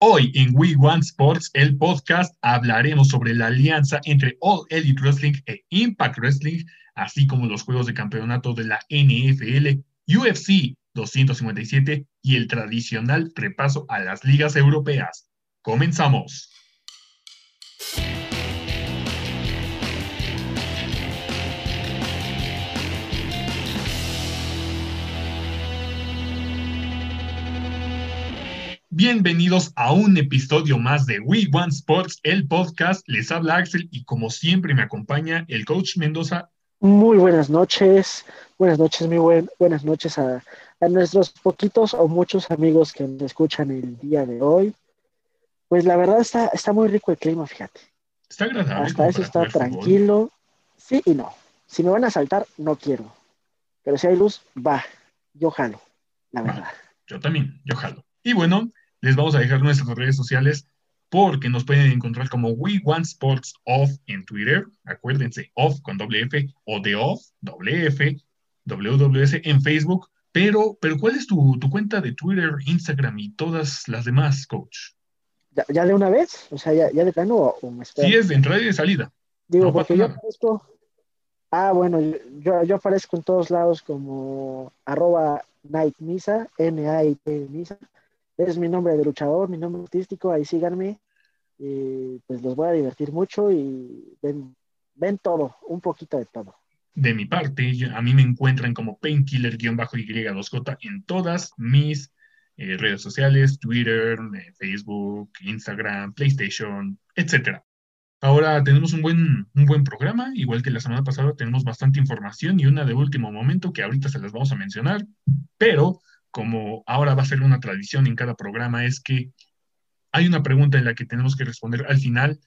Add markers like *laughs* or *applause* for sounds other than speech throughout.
Hoy en We Want Sports, el podcast, hablaremos sobre la alianza entre All Elite Wrestling e Impact Wrestling, así como los juegos de campeonato de la NFL, UFC 257 y el tradicional repaso a las ligas europeas. Comenzamos. Bienvenidos a un episodio más de We Want Sports, el podcast. Les habla Axel y como siempre me acompaña el coach Mendoza. Muy buenas noches, buenas noches, muy buen, buenas noches a, nuestros poquitos o muchos amigos que nos escuchan el día de hoy. Pues la verdad está, está muy rico el clima, fíjate. Está agradable. Hasta eso está tranquilo. Sí y no. Si me van a saltar, no quiero. Pero si hay luz, va. Yo jalo, la verdad. yo también, yo jalo. Y bueno, les vamos a dejar nuestras redes sociales porque nos pueden encontrar como We Want Sports Off en Twitter, acuérdense, Off con doble F o de Off, doble F, WWS en Facebook. Pero, pero ¿cuál es tu, cuenta de Twitter, Instagram y todas las demás, coach? ¿Ya, de una vez? O sea, ¿ya, de plano o, me Sí, es de entrada y de salida. Digo, porque yo aparezco... Ah, bueno, yo, yo aparezco en todos lados como arroba Night Misa, N-A-I-T Misa es mi nombre de luchador, mi nombre artístico, ahí síganme. Y pues los voy a divertir mucho y ven, ven todo, un poquito de todo. De mi parte, a mí me encuentran como painkiller-y2j en todas mis eh, redes sociales, Twitter, eh, Facebook, Instagram, PlayStation, etc. Ahora tenemos un buen, un buen programa, igual que la semana pasada tenemos bastante información y una de último momento que ahorita se las vamos a mencionar, pero como ahora va a ser una tradición en cada programa, es que hay una pregunta en la que tenemos que responder al final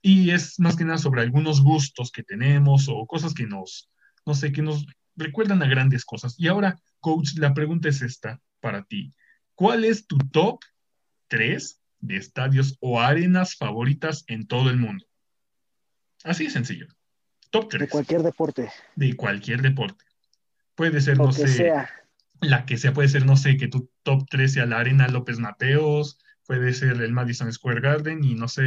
y es más que nada sobre algunos gustos que tenemos o cosas que nos, no sé, que nos recuerdan a grandes cosas. Y ahora, coach, la pregunta es esta para ti. ¿Cuál es tu top 3 de estadios o arenas favoritas en todo el mundo? Así de sencillo. Top 3. De cualquier deporte. De cualquier deporte. Puede ser, no sé, la que sea puede ser, no sé, que tu top 3 sea la Arena López Mateos, puede ser el Madison Square Garden y no sé,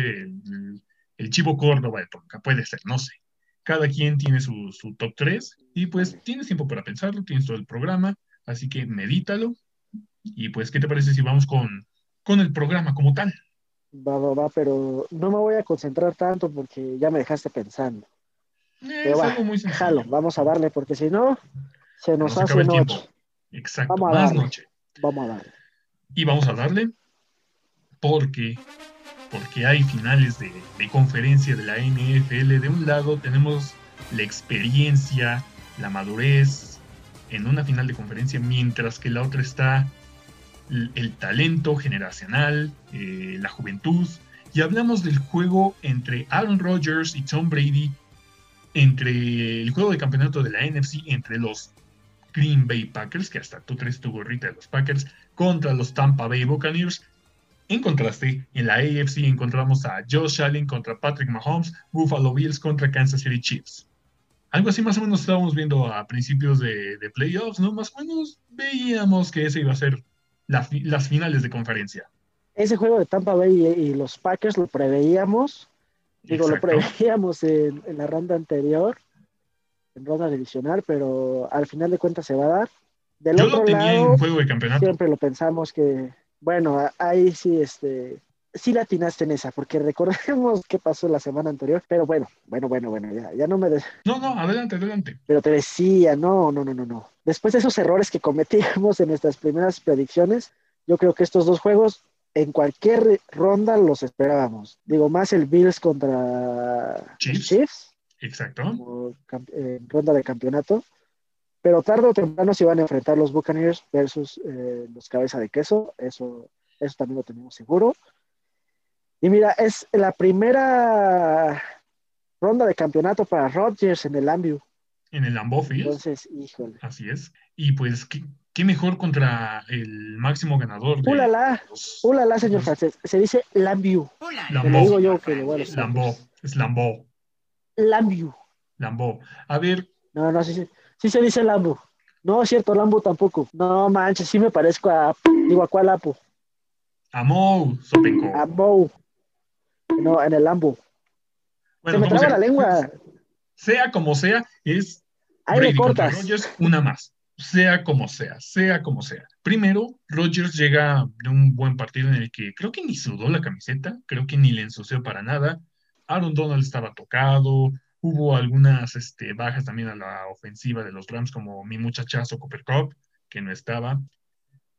el, Chivo Córdoba de Tonka, puede ser, no sé. Cada quien tiene su, top 3 y pues tienes tiempo para pensarlo, tienes todo el programa, así que medítalo. Y pues, ¿qué te parece si vamos con, con el programa como tal? Va, va, va, pero no me voy a concentrar tanto porque ya me dejaste pensando. Eh, es algo muy sencillo. vamos a darle porque si no, se nos, hace noche. Exacto, más noche. Vamos a darle. Y vamos a darle porque, porque hay finales de, conferencia de la NFL. De un lado tenemos la experiencia, la madurez en una final de conferencia, mientras que la otra está el, talento generacional, eh, la juventud. Y hablamos del juego entre Aaron Rodgers y Tom Brady, entre el juego de campeonato de la NFC, entre los Green Bay Packers, que hasta tú traes tu gorrita de los Packers, contra los Tampa Bay Buccaneers. En contraste, en la AFC encontramos a Josh Allen contra Patrick Mahomes, Buffalo Bills contra Kansas City Chiefs. Algo así más o menos estábamos viendo a principios de, playoffs, ¿no? Más o menos veíamos que ese iba a ser las finales de conferencia. Ese juego de Tampa Bay y, los Packers lo preveíamos, digo, lo preveíamos en la ronda anterior en ronda divisional, pero al final de cuentas se va a dar. Del Yo lo tenía en juego de campeonato. Siempre lo pensamos que, bueno, ahí sí, este, sí la atinaste en esa, porque *laughs* recordemos qué pasó la semana anterior, pero bueno, bueno, bueno, bueno, ya, ya no me... No, no, adelante, adelante. Pero te decía, no, no, no, no, no. Después de esos errores que cometíamos en nuestras primeras predicciones, yo creo que estos dos juegos en cualquier ronda los esperábamos. Digo, más el Bills contra Chiefs Exacto. en ronda de campeonato. Pero tarde o temprano se van a enfrentar los Buccaneers versus eh, los Cabeza de Queso. Eso, eso también lo tenemos seguro. Y mira, es la primera ronda de campeonato para Rodgers en el Lambeau. En el Lambeau Field. Entonces, híjole. Así es. Y pues, ¿qué, mejor contra el máximo ganador? De ulala, ulala, señor francés. Se dice Lambeau. Lambeau. digo yo que Lambeau. Es Lambeau. Lambu. Lambo. A ver. No, no, sí, sí, se dice Lambu. No, es cierto, Lambu tampoco. No manches, sí me parezco a. Digo, ¿a cuál Apu? A Mou, Sopenco. A Mou. No, en el Lambo. Se me traba la lengua. Sea como sea, es Ahí Brady contra cortas. Rodgers, una más. Sea como sea, sea como sea. Primero, Rodgers llega de un buen partido en el que creo que ni sudó la camiseta, creo que ni le ensució para nada. Aaron Donald estaba tocado, hubo algunas este, bajas también a la ofensiva de los Rams, como mi muchachazo Cooper Cup, que no estaba.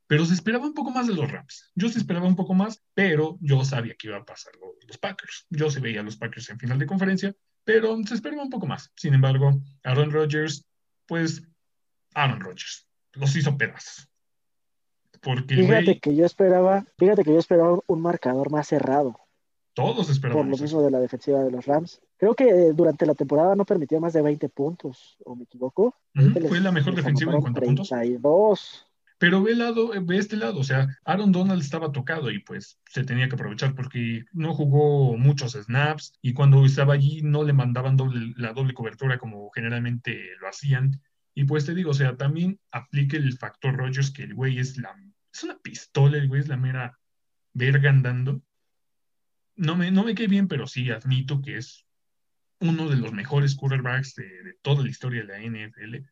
Pero se esperaba un poco más de los Rams. Yo se esperaba un poco más, pero yo sabía que iba a pasar lo- los Packers. Yo se veía a los Packers en final de conferencia, pero se esperaba un poco más. Sin embargo, Aaron Rodgers, pues Aaron Rodgers, los hizo pedazos. Porque Fíjate que yo esperaba, fíjate que yo esperaba un marcador más cerrado, todos por lo esperábamos mismo de la defensiva de los Rams. Creo que eh, durante la temporada no permitió más de 20 puntos, o me equivoco. Fue la mejor defensiva en cuanto a puntos. 32. Pero ve, lado, ve este lado, o sea, Aaron Donald estaba tocado y pues se tenía que aprovechar porque no jugó muchos snaps y cuando estaba allí no le mandaban doble, la doble cobertura como generalmente lo hacían. Y pues te digo, o sea, también aplica el factor Rogers que el güey es la es una pistola, el güey es la mera verga andando. No me, no me cae bien, pero sí admito que es uno de los mejores quarterbacks de, de toda la historia de la NFL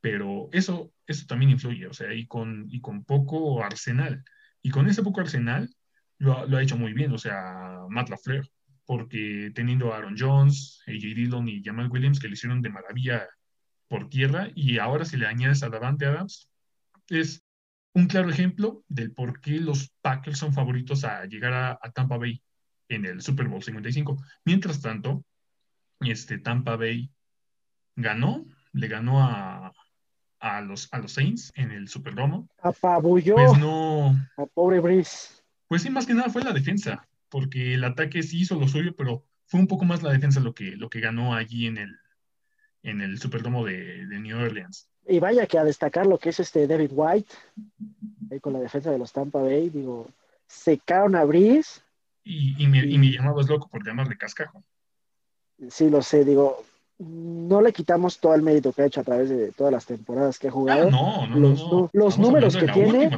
pero eso, eso también influye, o sea, y con, y con poco arsenal. Y con ese poco arsenal lo, ha- lo ha hecho muy bien, o sea, Matt LaFleur, porque teniendo a Aaron Jones, AJ Dillon y Jamal Williams que le hicieron de maravilla por tierra, y ahora si le añades a Davante Adams, es un claro ejemplo del por qué los Packers son favoritos a llegar a Tampa Bay en el Super Bowl 55. Mientras tanto, este Tampa Bay ganó, le ganó a, a los, a los Saints en el Superdome, Apabulló pues no, a pobre Breeze. pues sí, más que nada fue la defensa, porque el ataque sí hizo lo suyo, pero fue un poco más la defensa lo que, lo que ganó allí en el, en el Superdome de, de New Orleans. Y vaya que a destacar lo que es este David White, con la defensa de los Tampa Bay, digo, secaron a Breeze, Y, y, me, y me llamabas loco por llamarle cascajo. sí lo sé, digo, no le quitamos todo el mérito que ha hecho a través de todas las temporadas que ha Ah, jugado, no, no, Los no, números que tiene-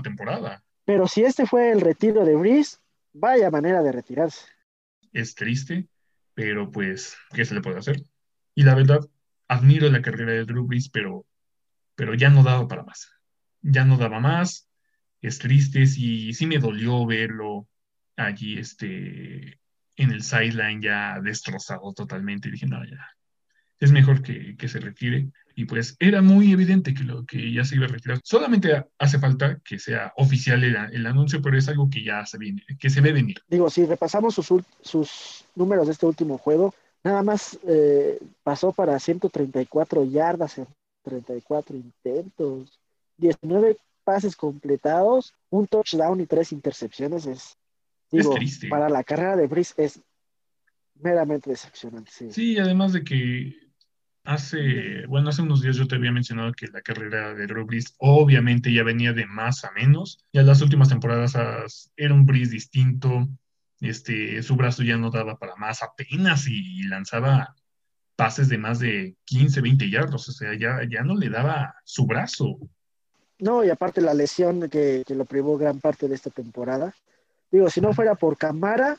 pero si este fue el retiro de Breeze, vaya manera de retirarse. Es triste, pero pues, ¿qué se le puede hacer? Y la verdad, admiro la carrera de Drew Brees, pero, pero ya no daba para más. Ya no daba más. Es triste, sí, sí me dolió verlo allí, este, en el sideline ya destrozado totalmente. Dije, no, ya, es mejor que, que se retire. Y pues era muy evidente que, lo, que ya se iba a retirar. Solamente hace falta que sea oficial el, el anuncio, pero es algo que ya se viene, que se ve venir. Digo, si repasamos sus, sus números de este último juego, nada más eh, pasó para 134 yardas en 34 intentos, 19 pases completados, un touchdown y tres intercepciones. Es, digo, triste. para la carrera de Breeze es meramente decepcionante. Sí. Sí, además de que hace, bueno, hace unos días yo te había mencionado que la carrera de Drew Brees obviamente ya venía de más a menos. Ya las últimas temporadas as- era un Brees distinto. Este, su brazo ya no daba para más apenas y lanzaba pases de más de 15, 20 yardos. O sea, ya, ya no le daba su brazo. No, y aparte la lesión que, que lo privó gran parte de esta temporada. Digo, si no fuera por Camara,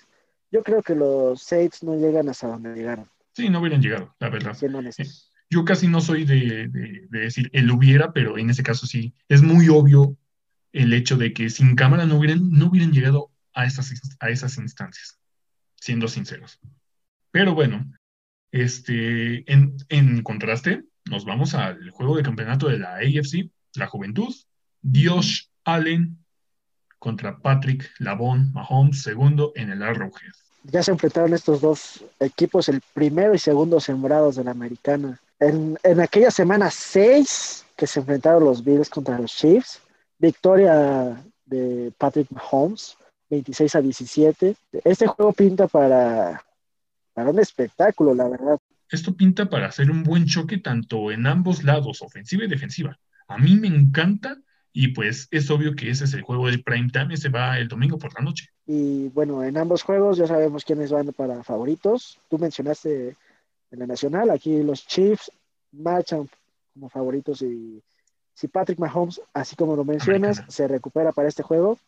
yo creo que los Saints no llegan hasta donde llegaron, Sí, no hubieran llegado, la verdad. honestos. Yo casi no soy de, de- de decir el hubiera, pero en ese caso sí. Es muy obvio el hecho de que sin cámara no hubieran, no hubieran llegado a esas, a esas instancias, siendo sinceros. Pero bueno, este, en, en contraste, nos vamos al juego de campeonato de la AFC, la juventud. Dios Allen contra Patrick Lavon Mahomes, segundo en el Arrowhead. Ya se enfrentaron estos dos equipos, el primero y segundo sembrados de la americana. En, en aquella semana 6 que se enfrentaron los Bills contra los Chiefs, victoria de Patrick Mahomes, 26 a 17. Este juego pinta para, para un espectáculo, la verdad. Esto pinta para hacer un buen choque tanto en ambos lados, ofensiva y defensiva. A mí me encanta y pues es obvio que ese es el juego del prime time, ese va el domingo por la noche. Y bueno, en ambos juegos ya sabemos quiénes van para favoritos. Tú mencionaste en la nacional, aquí los Chiefs marchan como favoritos y si Patrick Mahomes, así como lo mencionas, Americana. se recupera para este juego,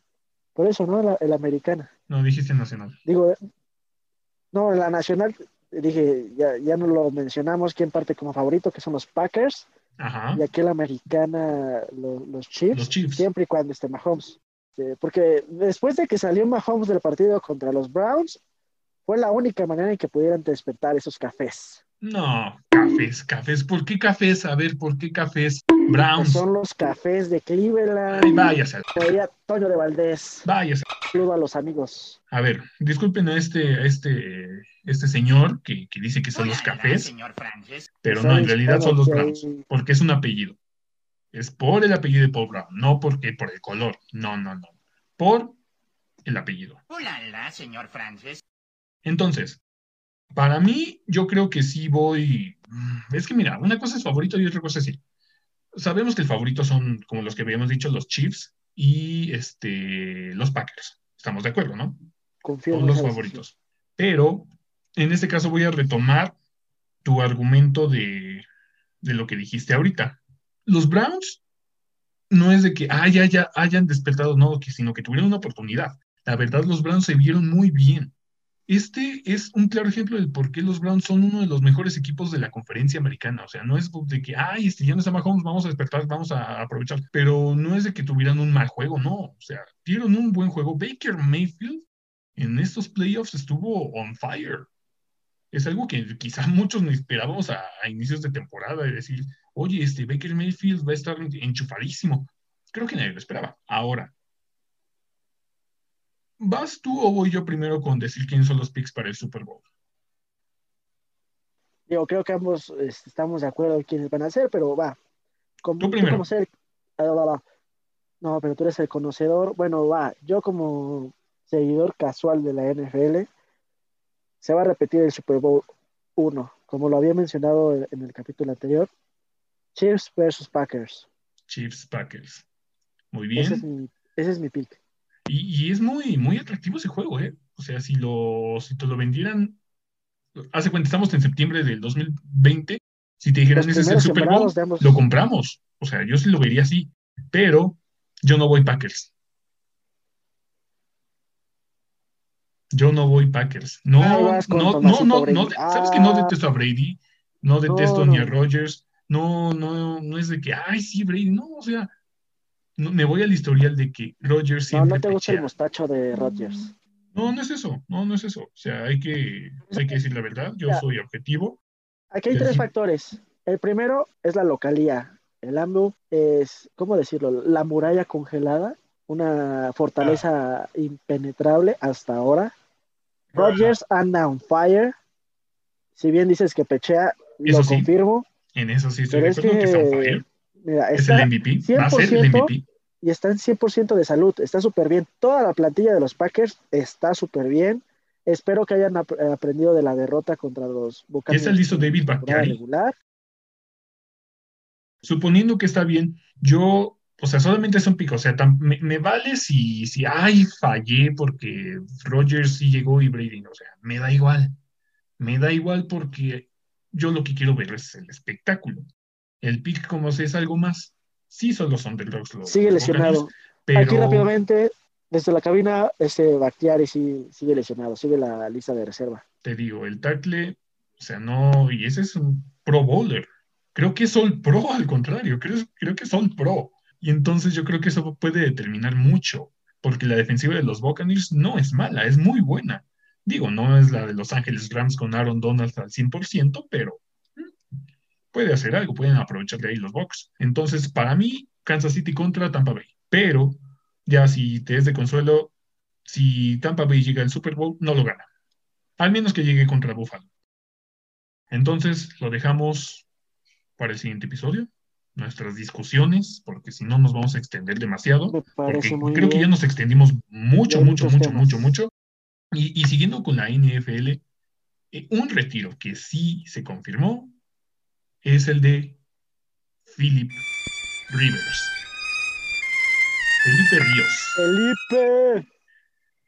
Por eso, ¿no? La, el americana. No, dijiste nacional. Digo, no, la nacional, dije, ya, ya no lo mencionamos, quién parte como favorito, que son los Packers. Ajá. Y aquí la americana, lo- los, Chiefs, Los Chiefs. siempre y cuando esté Mahomes. Porque después de que salió Mahomes del partido contra los Browns, fue la única manera en que pudieran despertar esos cafés. No, cafés, cafés. ¿Por qué cafés? A ver, ¿por qué cafés? Browns. son los cafés de Cleveland. Ay, váyase, Toño de Valdés. váyase. Saludo a los amigos. A ver, disculpen a este, a este, este señor que, que dice que son los Hola, cafés, señor Francis. pero no, en realidad son los Browns, que- porque es un apellido. Es por el apellido de Paul Brown, no porque por el color. No, no, no. Por el apellido. Hola, señor Francis. Entonces, para mí, yo creo que sí voy. mm, Es que mira, una cosa es favorito y otra cosa es sí. Sabemos que el favorito son, como los que habíamos dicho, los Chiefs y este, los Packers. Estamos de acuerdo, ¿no? confío en Son los favoritos. Pero en este caso voy a retomar tu argumento de, de lo que dijiste ahorita. Los Browns no es de que ah, ya, ya hayan despertado, no, que, sino que tuvieron una oportunidad. La verdad, los Browns se vieron muy bien. Este es un claro ejemplo del por qué los Browns son uno de los mejores equipos de la conferencia americana. O sea, no es de que, ay, este, ya no está Mahomes, vamos a despertar, vamos a aprovechar. Pero no es de que tuvieran un mal juego, no. O sea, dieron un buen juego. Baker Mayfield en estos playoffs estuvo on fire. Es algo que quizá muchos no esperábamos a, a inicios de temporada, de decir, oye, este Baker Mayfield va a estar enchufadísimo. Creo que nadie lo esperaba. Ahora, ¿vas tú o voy yo primero con decir quiénes son los picks para el Super Bowl? Digo, creo que ambos este, estamos de acuerdo en quiénes van a ser, pero va. Como, Tú primero. como ser- ah. No, pero tú eres el conocedor. Bueno, va. Yo como seguidor casual de la NFL, se va a repetir el Super Bowl 1, como lo había mencionado en- el capítulo anterior. Chiefs versus Packers. Chiefs Packers. Muy Ese es bien. mi, ese es mi pick. Y, y es muy, muy atractivo ese juego, ¿eh? O sea, si lo, si te lo vendieran, hace cuenta, estamos en septiembre del 2020, si te dijeran ese es el Super Bowl, lo compramos. O sea, yo sí lo vería así, pero yo no voy Packers. Yo no voy Packers. No, con no, no, no, no, ¿sabes que no Ah. detesto a Brady? No detesto No, ni a Rodgers. No, no, no es de que, ay, sí, Brady. No, o sea, no- me voy al historial de que Rodgers No, siempre no te gusta el mostacho de Rodgers. No, no es eso, no, no es eso. O sea, hay que, hay que decir la verdad. Yo Ya. soy objetivo. Aquí hay tres sí. factores. El primero es la localía. El AMLO es, ¿cómo decirlo? La muralla congelada, una fortaleza Ah. impenetrable hasta ahora. Rodgers anda on fire. Si bien dices que pechea, Eso lo sí. confirmo. En eso sí estoy Pero de es acuerdo que, está on fire. mira, Es el MVP. Va a ser el 100% MVP. Y está en 100% de salud. Está súper bien. Toda la plantilla de los Packers está súper bien. Espero que hayan ap- aprendido de la derrota contra los Buccaneers. está listo David regular. Suponiendo que está bien, yo, o sea, solamente es un pico. O sea, me, me vale si, si, ay, fallé porque Rodgers sí llegó y Brady no. O sea, me da igual. Me da igual porque yo lo que quiero ver es el espectáculo. El pick, como sé, es algo más. Sí, solo son Rocks. los- Sigue los Buccaneers, lesionado. pero Aquí rápidamente, desde la cabina, este Bactiari sí, sigue lesionado, sigue la lista de reserva. te digo, el tackle, o sea, no, y ese es un pro bowler. Creo que es All Pro, al contrario, creo, creo que es All Pro. Y entonces yo creo que eso puede determinar mucho, porque la defensiva de los Buccaneers no es mala, es muy buena. Digo, no es la de Los Ángeles Rams con Aaron Donald al 100%, pero puede hacer algo, pueden aprovechar de ahí los Bucks. Entonces, para mí, Kansas City contra Tampa Bay. Pero, ya si te es de consuelo, si Tampa Bay llega al Super Bowl, no lo gana. Al menos que llegue contra Buffalo. Entonces, lo dejamos para el siguiente episodio. Nuestras discusiones, porque si no nos vamos a extender demasiado. Porque creo que ya nos extendimos mucho, mucho, mucho, mucho, mucho. Y, y siguiendo con la NFL, eh, un retiro que sí se confirmó es el de Philip Rivers. Felipe Ríos. Felipe.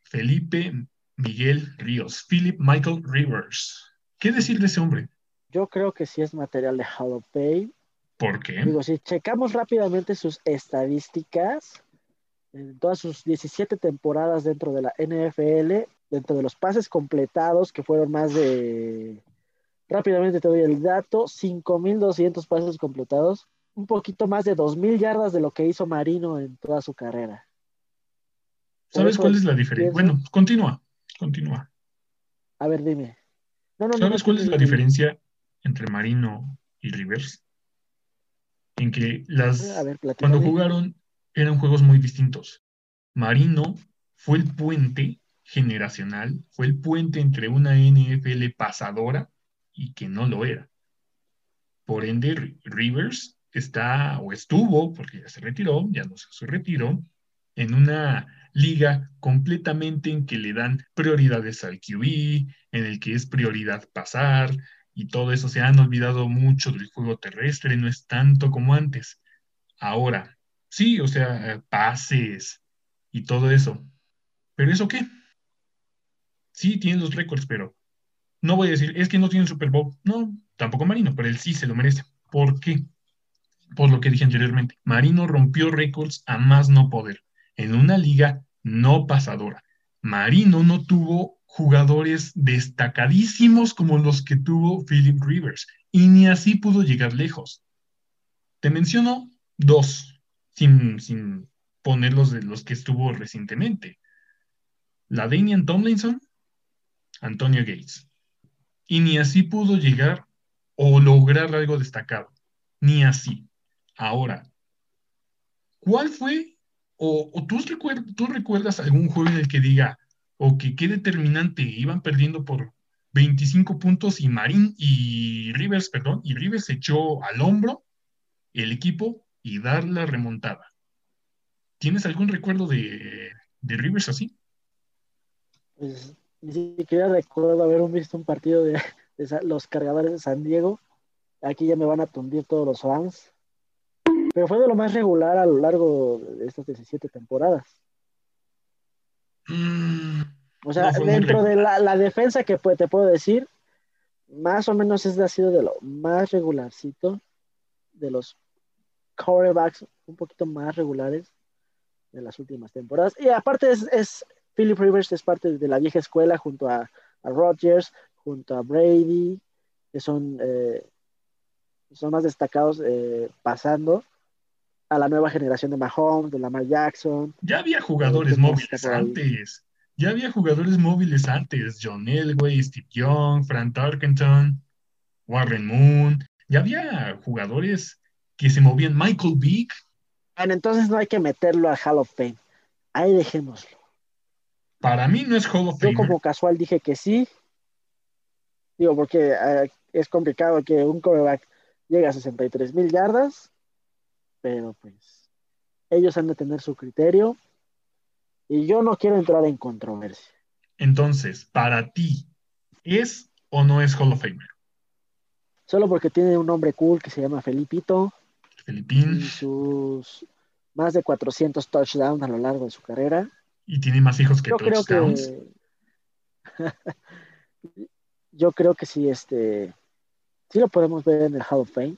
Felipe Miguel Ríos. Philip Michael Rivers. ¿Qué decir de ese hombre? Yo creo que sí es material de Hall of Fame. ¿Por qué? Digo, si checamos rápidamente sus estadísticas, en todas sus 17 temporadas dentro de la NFL, dentro de los pases completados, que fueron más de, rápidamente te doy el dato, 5.200 pases completados, un poquito más de 2.000 yardas de lo que hizo Marino en toda su carrera. ¿Sabes cuál es la diferencia? Bueno, continúa, continúa. A ver, dime. ¿Sabes cuál es la diferencia entre Marino y Rivers? En que las cuando jugaron eran juegos muy distintos. Marino fue el puente generacional, fue el puente entre una NFL pasadora y que no lo era. Por ende, Rivers está o estuvo, porque ya se retiró, ya no se retiró, en una liga completamente en que le dan prioridades al QB, en el que es prioridad pasar y todo eso. Se han olvidado mucho del juego terrestre, no es tanto como antes. Ahora, sí, o sea, pases y todo eso. ¿Pero eso qué? Sí, tiene los récords, pero no voy a decir, es que no tiene Super Bowl. No, tampoco Marino, pero él sí se lo merece. ¿Por qué? Por lo que dije anteriormente. Marino rompió récords a más no poder en una liga no pasadora. Marino no tuvo jugadores destacadísimos como los que tuvo Philip Rivers y ni así pudo llegar lejos. Te menciono dos, sin, sin ponerlos de los que estuvo recientemente. La Damian Tomlinson, Antonio Gates. Y ni así pudo llegar o lograr algo destacado. Ni así. Ahora, ¿cuál fue o, tú, recuerdas algún juego en el que diga, o que qué determinante, iban perdiendo por 25 puntos y Marín y Rivers, perdón, y Rivers echó al hombro el equipo y dar la remontada. ¿Tienes algún recuerdo de, Rivers así? Pues ni siquiera recuerdo haber visto un partido de, de, los cargadores de San Diego. Aquí ya me van a tundir todos los fans pero fue de lo más regular a lo largo de estas 17 temporadas. Mm, o sea, dentro de la, defensa que te puedo decir, más o menos es ha sido de lo más regularcito, de los quarterbacks un poquito más regulares de las últimas temporadas. Y aparte es, Philip Rivers es parte de la vieja escuela junto a, a Rodgers, junto a Brady, que son, eh, son más destacados eh, pasando a la nueva generación de Mahomes, de Lamar Jackson. Ya había jugadores móviles antes. Ya había jugadores móviles antes. John Elway, Steve Young, Frank Tarkenton, Warren Moon. Ya había jugadores que se movían. Michael Vick. Bueno, entonces no hay que meterlo a Hall of Fame. Ahí dejémoslo. Para mí no es Hall of Fame. Yo como casual dije que sí. Digo, porque eh, es complicado que un coreback llegue a 63 mil yardas pero pues ellos han de tener su criterio y yo no quiero entrar en controversia. Entonces, para ti, ¿es o no es Hall of Famer? Solo porque tiene un nombre cool que se llama Felipito. Felipín. Y sus más de 400 touchdowns a lo largo de su carrera. Y tiene más hijos que yo touchdowns. Creo que... *laughs* yo creo que sí, este, sí lo podemos ver en el Hall of Fame.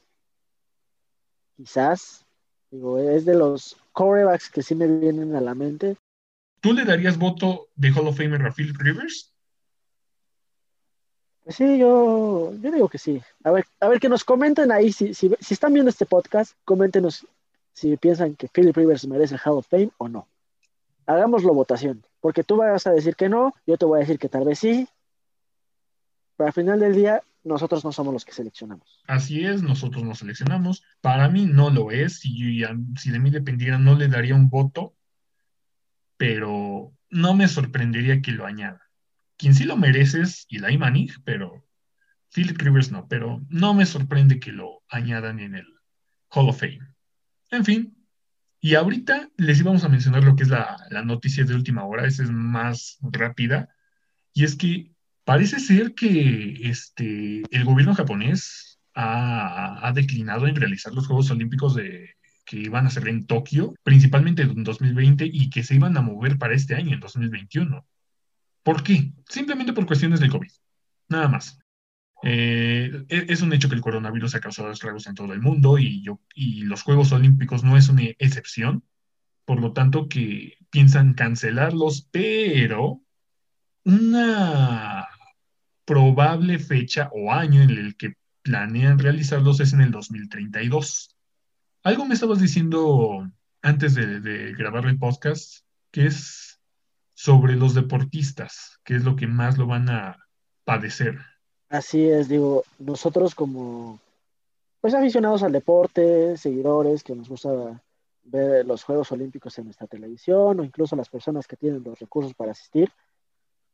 Quizás, Digo, es de los corebacks que sí me vienen a la mente. ¿Tú le darías voto de Hall of Famer a Philip Rivers? Pues sí, yo, yo digo que sí. A ver, a ver que nos comenten ahí, si, si, si están viendo este podcast, coméntenos si piensan que Philip Rivers merece el Hall of Fame o no. Hagámoslo votación, porque tú vas a decir que no, yo te voy a decir que tal vez sí, pero al final del día nosotros no somos los que seleccionamos. Así es, nosotros no seleccionamos. Para mí no lo es. Si, de mí dependiera, no le daría un voto, pero no me sorprendería que lo añada. Quien sí lo merece es Eli Manning, pero Philip Rivers no, pero no me sorprende que lo añadan en el Hall of Fame. En fin, y ahorita les íbamos a mencionar lo que es la, la noticia de última hora, esa es más rápida, y es que Parece ser que este, el gobierno japonés ha, declinado en realizar los Juegos Olímpicos de, que iban a ser en Tokio, principalmente en 2020, y que se iban a mover para este año, en 2021. ¿Por qué? Simplemente por cuestiones del COVID. Nada más. Eh, e, es un hecho que el coronavirus ha causado estragos en todo el mundo y, yo, y los Juegos Olímpicos no es una excepción. por lo tanto que piensan cancelarlos, pero una probable fecha o año en el que planean realizarlos es en el 2032. Algo me estabas diciendo antes de, grabar el podcast, que es sobre los deportistas, que es lo que más lo van a padecer. Así es, digo, nosotros como pues aficionados al deporte, seguidores que nos gusta ver los Juegos Olímpicos en nuestra televisión o incluso las personas que tienen los recursos para asistir,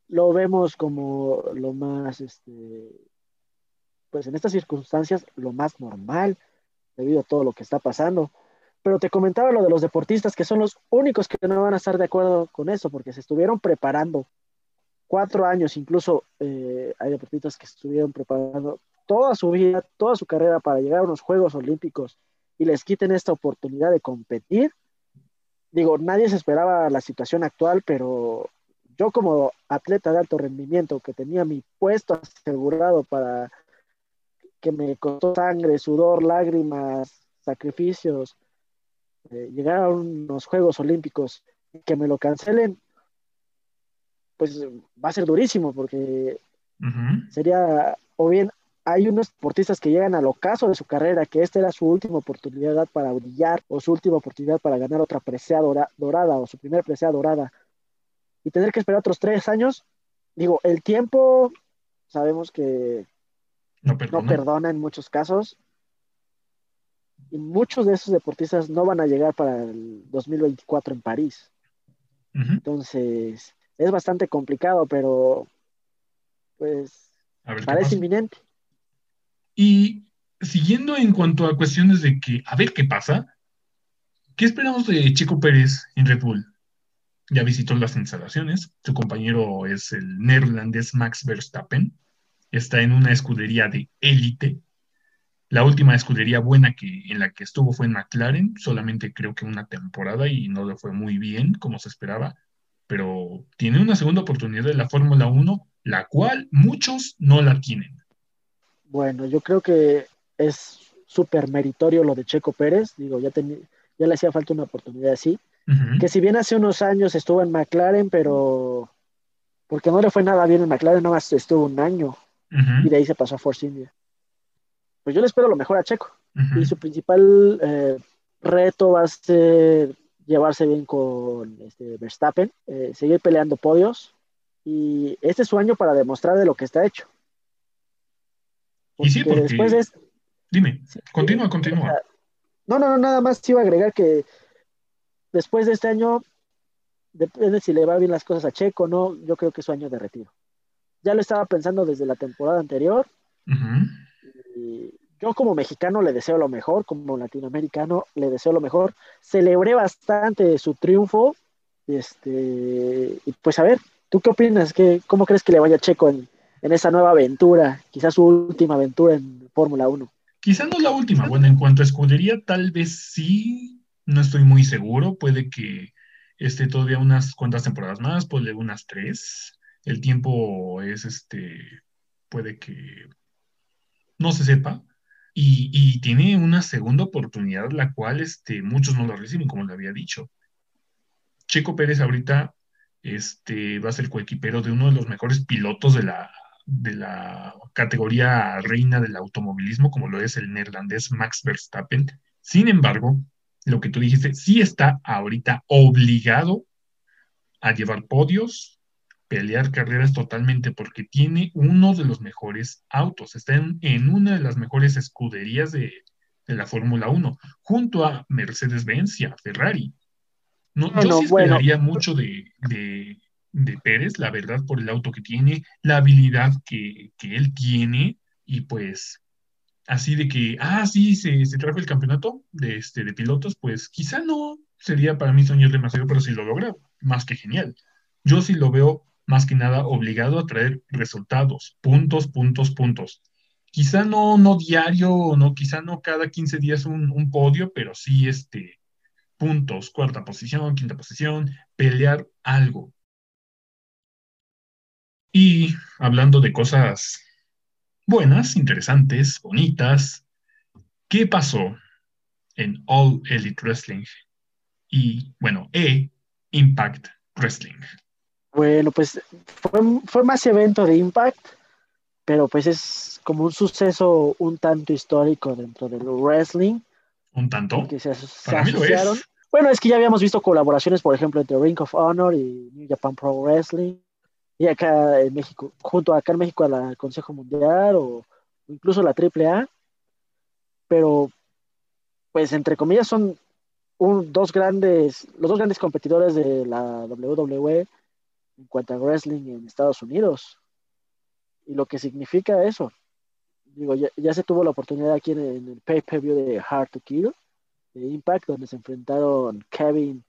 lo vemos como lo más, este, pues en estas circunstancias, lo más normal debido a todo lo que está pasando. Pero te comentaba lo de los deportistas, que son los únicos que no van a estar de acuerdo con eso, porque se estuvieron preparando cuatro años, incluso eh, hay deportistas que estuvieron preparando toda su vida, toda su carrera para llegar a unos Juegos Olímpicos y les quiten esta oportunidad de competir. Digo, nadie se esperaba la situación actual, pero yo como atleta de alto rendimiento que tenía mi puesto asegurado para que me costó sangre, sudor, lágrimas, sacrificios, eh, llegar a unos Juegos Olímpicos que me lo cancelen, pues va a ser durísimo porque sería o bien hay unos deportistas que llegan al ocaso de su carrera, que esta era su última oportunidad para brillar o su última oportunidad para ganar otra presea dorada o su primera presea dorada. Y tener que esperar otros tres años, digo, el tiempo sabemos que no perdona, en muchos casos. Y muchos de esos deportistas no van a llegar para el 2024 en París. Entonces, es bastante complicado, pero pues parece inminente. Y siguiendo en cuanto a cuestiones de que, a ver qué pasa, ¿qué esperamos de Chico Pérez en Red Bull? Ya visitó las instalaciones, su compañero es el neerlandés Max Verstappen, está en una escudería de élite. La última escudería buena que, en la que estuvo fue en McLaren, solamente creo que una temporada y no le fue muy bien como se esperaba, pero tiene una segunda oportunidad de la Fórmula 1, la cual muchos no la tienen. Bueno, yo creo que es súper meritorio lo de Checo Pérez. Digo, ya, ya le hacía falta una oportunidad así. Que si bien hace unos años estuvo en McLaren, pero porque no le fue nada bien en McLaren, nada más estuvo un año y de ahí se pasó a Force India. Pues yo le espero lo mejor a Checo. Y su principal eh, reto va a ser llevarse bien con este, Verstappen, eh, seguir peleando podios. Y este es su año para demostrar de lo que está hecho y sí, porque... Después Dime, continúa, continúa. No, no, no, nada más iba a agregar que después de este año, depende si le va bien las cosas a Checo, no, yo creo que es su año de retiro. Ya lo estaba pensando desde la temporada anterior. Yo como mexicano le deseo lo mejor, como latinoamericano le deseo lo mejor. Celebré bastante su triunfo. Este, y pues a ver, ¿tú qué opinas? ¿Qué, ¿Cómo crees que le vaya Checo en, en esa nueva aventura, quizás su última aventura en Fórmula 1. Quizás no la última, bueno, en cuanto a escudería, tal vez sí, no estoy muy seguro, puede que esté todavía unas cuantas temporadas más, puede unas tres, el tiempo es este, puede que no se sepa, y, tiene una segunda oportunidad, la cual este, muchos no lo reciben, como le había dicho. Checo Pérez ahorita este, va a ser coequipero de uno de los mejores pilotos de la, de la categoría reina del automovilismo, como lo es el neerlandés Max Verstappen. Sin embargo, lo que tú dijiste, sí está ahorita obligado a llevar podios, pelear carreras totalmente, porque tiene uno de los mejores autos, está en, una de las mejores escuderías de, la Fórmula 1, junto a Mercedes-Benz y a Ferrari. No, yo sí esperaría mucho de, de Pérez, la verdad, por el auto que tiene, la habilidad que, él tiene, y pues así de que, ah, sí, se, se trajo el campeonato de, este, de pilotos, pues quizá no sería para mí soñar demasiado, pero si lo logra, más que genial. Yo sí lo veo más que nada obligado a traer resultados, puntos, puntos, puntos. Quizá no, no diario, no, quizá no cada 15 días un, un podio, pero sí este, puntos, cuarta posición, quinta posición, pelear algo. Y hablando de cosas buenas, interesantes, bonitas, ¿qué pasó en All Elite Wrestling? y, bueno, E, Impact Wrestling. Bueno, pues fue, fue más evento de Impact, pero pues es como un suceso un tanto histórico dentro del wrestling. ¿Un tanto? Que se, se asociaron. es. Bueno, es que ya habíamos visto colaboraciones, por ejemplo, entre Ring of Honor y New Japan Pro Wrestling. Y acá en México, junto acá en México al Consejo Mundial o incluso la AAA. Pero, pues, entre comillas, son un- dos grandes, los dos grandes competidores de la WWE en cuanto a wrestling en Estados Unidos. Y lo que significa eso. Digo, ya, ya se tuvo la oportunidad aquí en, el pay-per-view de Hard to Kill de Impact, donde se enfrentaron Kevin.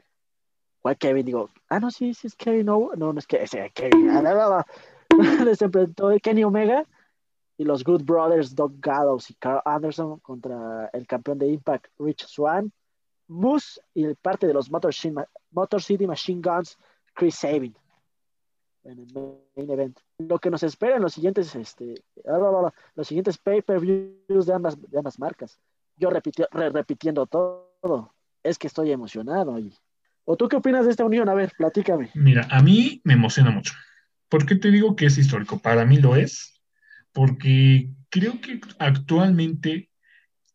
¿Cuál Kevin? Digo, ah, no, sí, sí es Kevin Owen. No, no es que ese Kevin. Ah, *laughs* se enfrentó Kenny Omega y los Good Brothers, Doug Gallows y Carl Anderson contra el campeón de Impact, Rich Swan, Moose y el parte de los Motor City Machine Guns, Chris Sabin en el main event. Lo que nos espera en los siguientes, este, los siguientes pay-per-views de ambas, de ambas marcas. Yo repiti- re- repitiendo todo, es que estoy emocionado. Y... ¿O tú qué opinas de esta unión? A ver, platícame. Mira, a mí me emociona mucho. ¿Por qué te digo que es histórico? Para mí lo es, porque creo que actualmente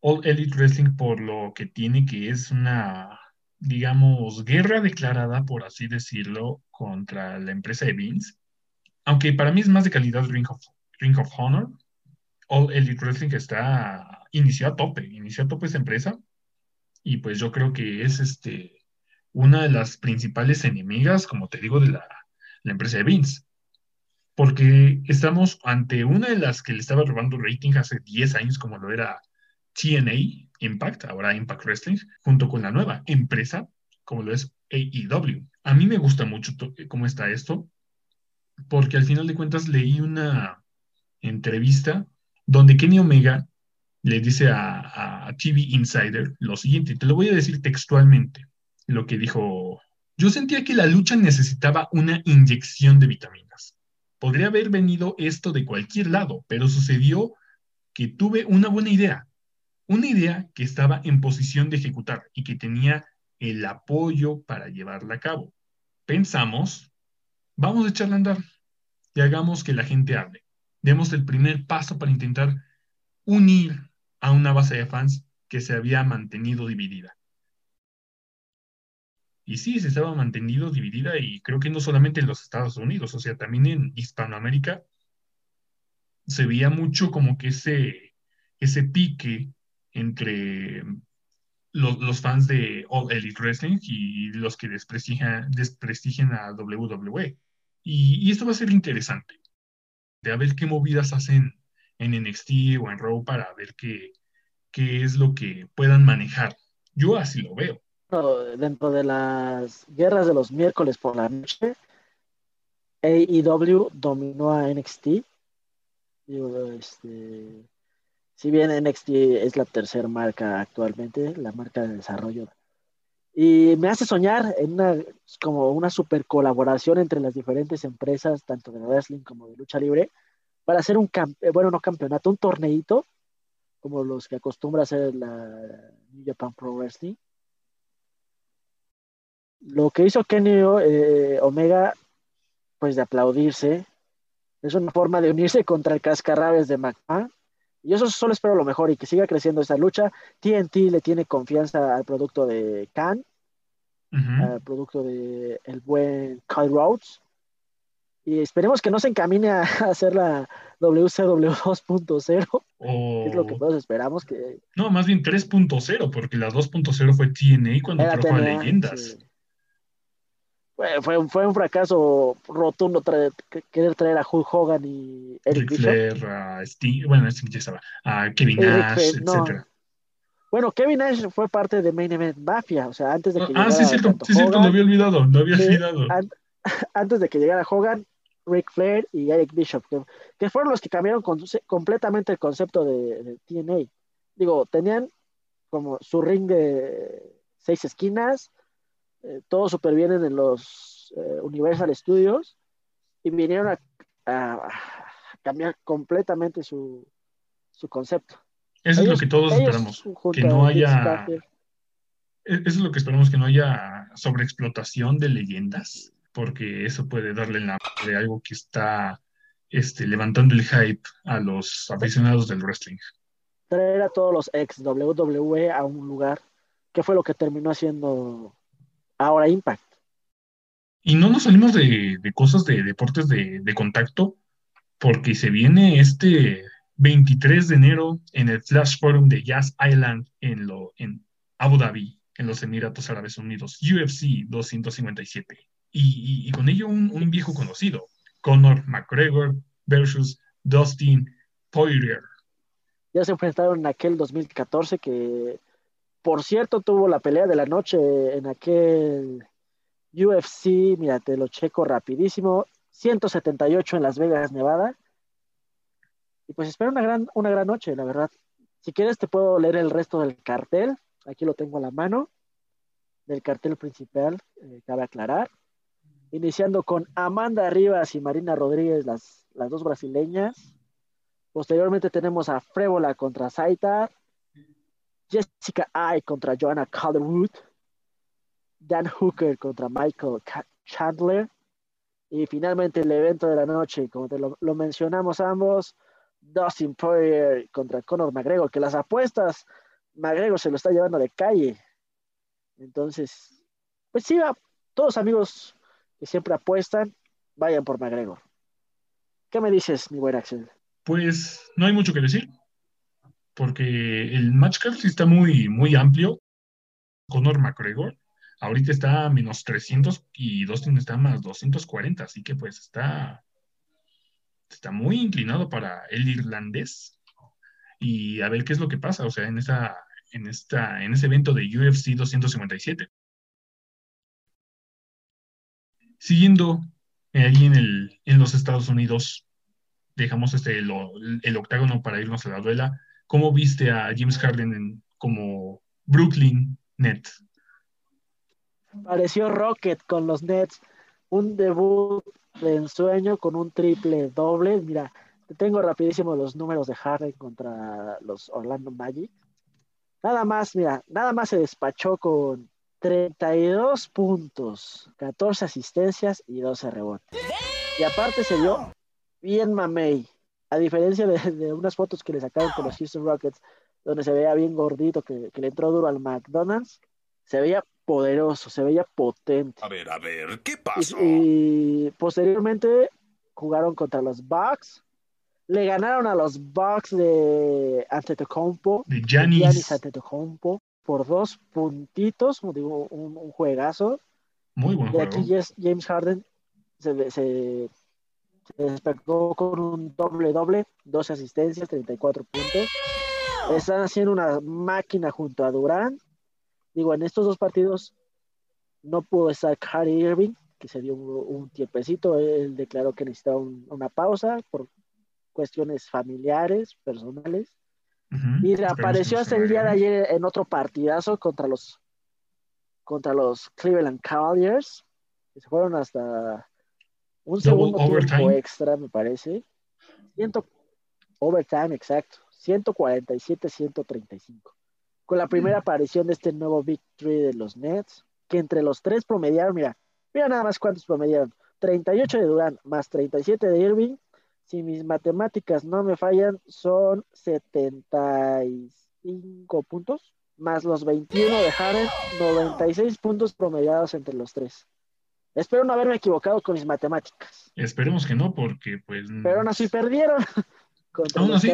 All Elite Wrestling, por lo que tiene, que es una, digamos, guerra declarada, por así decirlo, contra la empresa de Vince, aunque para mí es más de calidad Ring of, Ring of Honor, All Elite Wrestling está, inició a tope, inició a tope esa empresa, y pues yo creo que es este, una de las principales enemigas, como te digo, de la, la empresa de Vince. Porque estamos ante una de las que le estaba robando rating hace 10 años, como lo era TNA Impact, ahora Impact Wrestling, junto con la nueva empresa, como lo es AEW. A mí me gusta mucho to- cómo está esto, porque al final de cuentas leí una entrevista donde Kenny Omega le dice a, a TV Insider lo siguiente, te lo voy a decir textualmente, lo que dijo, yo sentía que la lucha necesitaba una inyección de vitaminas. Podría haber venido esto de cualquier lado, pero sucedió que tuve una buena idea, una idea que estaba en posición de ejecutar y que tenía el apoyo para llevarla a cabo. Pensamos, vamos a echarla a andar y hagamos que la gente hable. Demos el primer paso para intentar unir a una base de fans que se había mantenido dividida. Y sí, se estaba mantenido dividida y creo que no solamente en los Estados Unidos, o sea, también en Hispanoamérica se veía mucho como que ese, ese pique entre los, fans de All Elite Wrestling y los que desprestigian, desprestigian a WWE. Y, esto va a ser interesante, de a ver qué movidas hacen en NXT o en Raw para ver qué, qué es lo que puedan manejar. Yo así lo veo. Dentro de las guerras de los miércoles por la noche, AEW dominó a NXT. Este, si bien NXT es la tercera marca actualmente, la marca de desarrollo. Y me hace soñar en una, como una super colaboración entre las diferentes empresas, tanto de wrestling como de lucha libre, para hacer un, eh, bueno, no campeonato, un torneito, como los que acostumbra hacer la New Japan Pro Wrestling. Lo que hizo Kenny eh, Omega, pues de aplaudirse, es una forma de unirse contra el cascarrabias de McMahon. Y eso solo espero lo mejor y que siga creciendo esta lucha. TNT le tiene confianza al producto de Khan, al producto de el buen Kyle Rhodes. Y esperemos que no se encamine a *laughs* hacer la WCW 2.0, que es lo que O, todos esperamos. Que no, más bien 3.0, porque la 2.0 fue TNA cuando era trajo a leyendas. sí. Fue, fue, un- fracaso rotundo traer- que- querer traer a Hulk Hogan y Eric. Flair, a Steve, bueno, Steve ya estaba, a Kevin Eric Nash, Flair, no. etcétera. Bueno, Kevin Nash fue parte de Main Event Mafia, o sea, antes de que Ah, llegara sí, cierto, sí, cierto, lo había olvidado, lo había olvidado. an- *laughs* antes de que llegara Hogan, Ric Flair y Eric Bishop, que, que fueron los que cambiaron con- completamente el concepto de, de TNA. Digo, tenían como su ring de seis esquinas, eh, todo súper bien en los eh, Universal Studios, y vinieron a, cambiar completamente su, su concepto. Eso es lo que todos esperamos, que no haya, e- eso es lo que esperamos, que no haya sobreexplotación de leyendas, porque eso puede darle la de algo que está este, levantando el hype a los aficionados del wrestling. Traer a todos los ex WWE a un lugar, que fue lo que terminó haciendo ahora Impact. Y no nos salimos de, cosas de deportes de, de, contacto, porque se viene este 23 de enero en el Flash Forum de Jazz Island en, lo, en Abu Dhabi, en los Emiratos Árabes Unidos, UFC 257. Y, y, con ello un, un, viejo conocido, Conor McGregor versus Dustin Poirier. Ya se enfrentaron en aquel 2014 que, por cierto, tuvo la pelea de la noche en aquel UFC, mira, te lo checo rapidísimo, 178 en Las Vegas, Nevada. Y pues espero una gran, una gran noche, la verdad. Si quieres te puedo leer el resto del cartel, aquí lo tengo a la mano, del cartel principal, eh, cabe aclarar. Iniciando con Amanda Rivas y Marina Rodríguez, las, las dos brasileñas. Posteriormente tenemos a Frébola contra Saita, Jessica Ay contra Joanna Calderwood, Dan Hooker contra Michael Chandler. Y finalmente el evento de la noche, como te lo, mencionamos ambos, Dustin Poirier contra Conor McGregor, que las apuestas, McGregor se lo está llevando de calle. Entonces, pues sí, todos amigos que siempre apuestan, vayan por McGregor. ¿Qué me dices, mi buen Axel? Pues no hay mucho que decir, porque el match card está muy, muy amplio. Conor McGregor ahorita está a menos 300 y Dustin está a más 240, así que pues está, está muy inclinado para el irlandés. Y a ver qué es lo que pasa, o sea, en, esa, en, esta, en ese evento de UFC 257. Siguiendo ahí en, el, en los Estados Unidos, dejamos este, el octágono para irnos a la duela. ¿Cómo viste a James Harden como Brooklyn Net? Pareció Rocket con los Nets. Un debut de ensueño con un triple doble. Mira, te tengo rapidísimo los números de Harden contra los Orlando Magic. Nada más, mira, nada más se despachó con 32 puntos, 14 asistencias y 12 rebotes. Y aparte se vio bien mamey. A diferencia de, unas fotos que le sacaron con los Houston Rockets, donde se veía bien gordito, que, le entró duro al McDonald's, se veía poderoso, se veía potente. A ver, a ver, ¿qué pasó? Y, posteriormente jugaron contra los Bucks. Le ganaron a los Bucks de Antetokounmpo. De Giannis. Antetokounmpo por dos puntitos, como digo, un, juegazo. Muy buen juego. Y aquí James Harden se, se, despegó con un doble-doble, 12 asistencias, 34 puntos. Están haciendo una máquina junto a Durán. Digo, en estos dos partidos no pudo estar Harry Irving, que se dio un, tiempecito. Él declaró que necesitaba una pausa por cuestiones familiares, personales. Y reapareció hasta el día de ayer en otro partidazo contra los contra los Cleveland Cavaliers, que se fueron hasta un segundo tiempo extra, me parece. Ciento, overtime, exacto. 147-135. Con la primera aparición de este nuevo victory de los Nets, que entre los tres promediaron, mira, mira nada más cuántos promediaron. 38 de Durán más 37 de Irving si mis matemáticas no me fallan, son 75 puntos, más los 21 de Harden, 96 puntos promediados entre los tres. Espero no haberme equivocado con mis matemáticas. Esperemos que no, porque pues... Pero aún así perdieron. *laughs* aún así.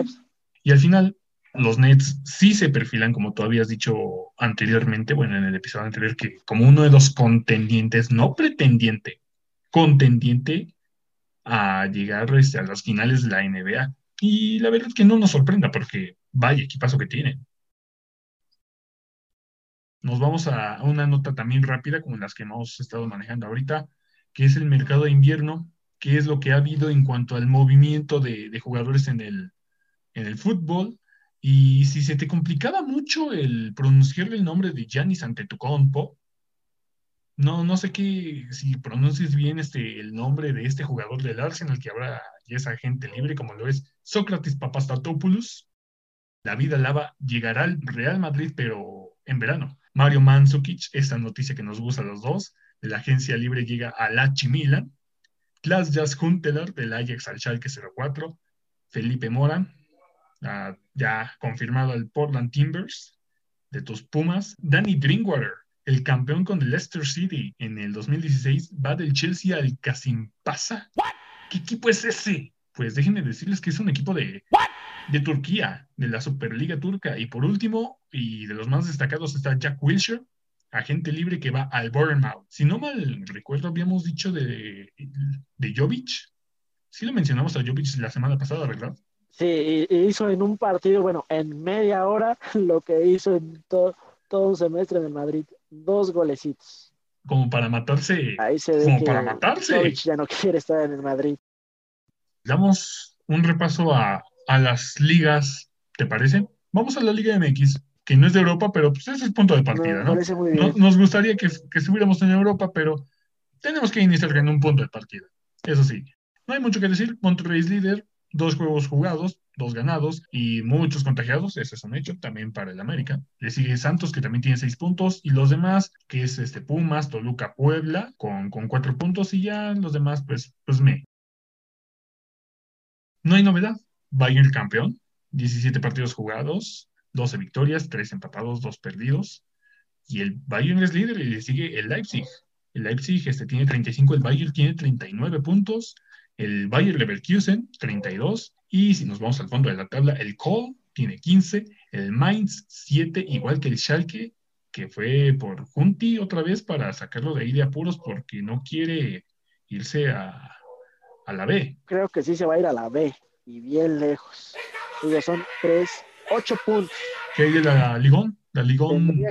Y al final, los Nets sí se perfilan, como tú habías dicho anteriormente, bueno, en el episodio anterior, que como uno de los contendientes, no pretendiente, contendiente a llegar este, a las finales de la NBA. Y la verdad es que no nos sorprenda porque vaya equipazo que tienen. Nos vamos a una nota también rápida como las que hemos estado manejando ahorita, que es el mercado de invierno, que es lo que ha habido en cuanto al movimiento de, jugadores en el, en el fútbol. Y si se te complicaba mucho el pronunciar el nombre de Giannis Antetokounmpo, no, no sé qué, si pronuncies bien este, el nombre de este jugador del Arsenal que ahora ya es agente libre, como lo es Sócrates Papastatopoulos. La vida lava llegará al Real Madrid, pero en verano. Mario Mandzukic, esta noticia que nos gusta a los dos, de la agencia libre llega a Lachi Milan. Klaas Jas Huntelaar del Ajax al Schalke 04. Felipe Mora, ah, ya confirmado al Portland Timbers de tus Pumas. Danny Drinkwater, el campeón con el Leicester City en el 2016, va del Chelsea al Kasimpasa. ¿Qué equipo es ese? Pues déjenme decirles que es un equipo de, de Turquía, de la Superliga Turca. Y por último, y de los más destacados, está Jack Wilshere, agente libre que va al Bournemouth. Si no mal recuerdo, habíamos dicho de, de Jovic. Sí lo mencionamos a Jovic la semana pasada, ¿verdad? Sí, hizo en un partido, bueno, en media hora, *laughs* lo que hizo en todo un semestre en el Madrid. Dos golecitos. Como para matarse. Ahí se ve como que para matarse. Jovic ya no quiere estar en el Madrid. Damos un repaso a, a las ligas, ¿te parece? Vamos a la Liga MX, que no es de Europa, pero pues ese es el punto de partida, ¿no? muy. Nos gustaría que, que estuviéramos en Europa, pero tenemos que iniciar en un punto de partida. Eso sí, no hay mucho que decir. Monterrey es líder, dos juegos jugados, dos ganados y muchos contagiados. Ese es un hecho también para el América. Le sigue Santos, que también tiene seis puntos, y los demás, que es este Pumas, Toluca, Puebla, con, con cuatro puntos, y ya los demás, pues, pues me. No hay novedad. Bayern campeón, 17 partidos jugados, 12 victorias, 3 empatados, 2 perdidos. Y el Bayern es líder y le sigue el Leipzig. El Leipzig este, tiene 35, el Bayern tiene 39 puntos, el Bayern Leverkusen 32 y si nos vamos al fondo de la tabla, el Kohl tiene 15, el Mainz 7, igual que el Schalke, que fue por Junti otra vez para sacarlo de ahí de apuros porque no quiere irse a, a la B. Creo que sí se va a ir a la B y bien lejos. Digo, son tres, ocho puntos. ¿Qué hay de la Ligón? La Ligón.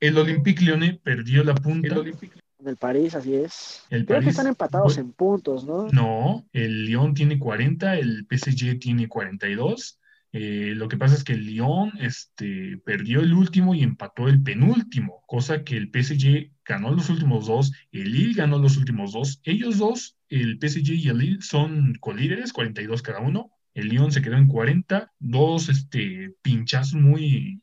El Olympique Lyonnais perdió la punta. En el París, así es. El Creo que están empatados bueno, en puntos, ¿no? No, el Lyon tiene 40, el PSG tiene 42. Eh, lo que pasa es que el Lyon este, perdió el último y empató el penúltimo, cosa que el PSG ganó los últimos dos, el Lille ganó los últimos dos. Ellos dos, el PSG y el Lille, son colíderes, 42 cada uno. El Lyon se quedó en 40, dos este, pinchazos muy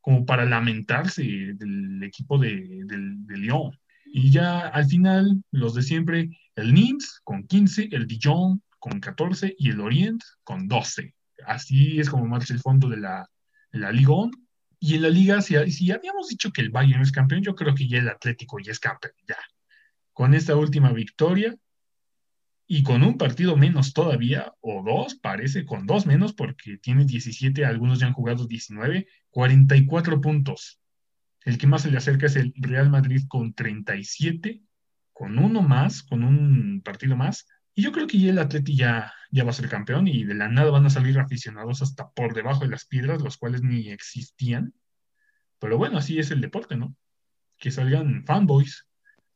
como para lamentarse del equipo de, del, de Lyon. Y ya al final, los de siempre, el Nimes con 15, el Dijon con 14 y el Orient con 12. Así es como marcha el fondo de la, la Ligón. Y en la liga, si, si habíamos dicho que el Bayern es campeón, yo creo que ya el Atlético ya es campeón, ya. Con esta última victoria y con un partido menos todavía, o dos, parece, con dos menos, porque tiene 17, algunos ya han jugado 19, 44 puntos. El que más se le acerca es el Real Madrid con 37, con uno más, con un partido más. Y yo creo que ya el Atleti ya, va a ser campeón y de la nada van a salir aficionados hasta por debajo de las piedras, los cuales ni existían. Pero bueno, así es el deporte, ¿no? Que salgan fanboys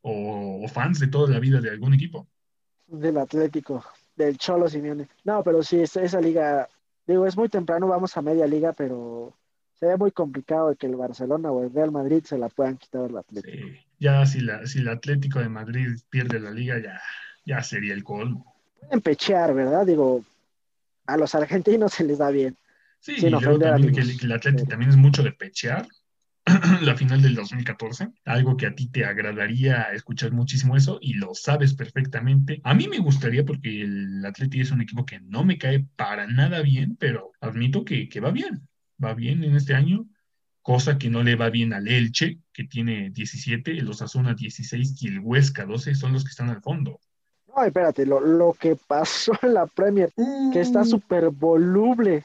o fans de toda la vida de algún equipo. Del Atlético, del Cholo Simeone. No, pero sí, esa, esa liga, digo, es muy temprano, vamos a media liga, pero se ve muy complicado de que el Barcelona o el Real Madrid se la puedan quitar al Atlético. Sí, ya si, la, si el Atlético de Madrid pierde la liga, ya, ya sería el colmo. Pueden pechear, ¿verdad? Digo, a los argentinos se les da bien. Sí, y luego también que, el- que el Atlético Pero- también es mucho de pechear. *clears throat* La final del 2014, algo que a ti te agradaría escuchar muchísimo eso y lo sabes perfectamente. A mí me gustaría porque el Atleti es un equipo que no me cae para nada bien, pero admito que, que va bien, va bien en este año, cosa que no le va bien al Elche, que tiene 17, el Osasuna 16 y el Huesca 12 son los que están al fondo. No, espérate, lo, lo que pasó en la Premier, que está Mm. súper voluble.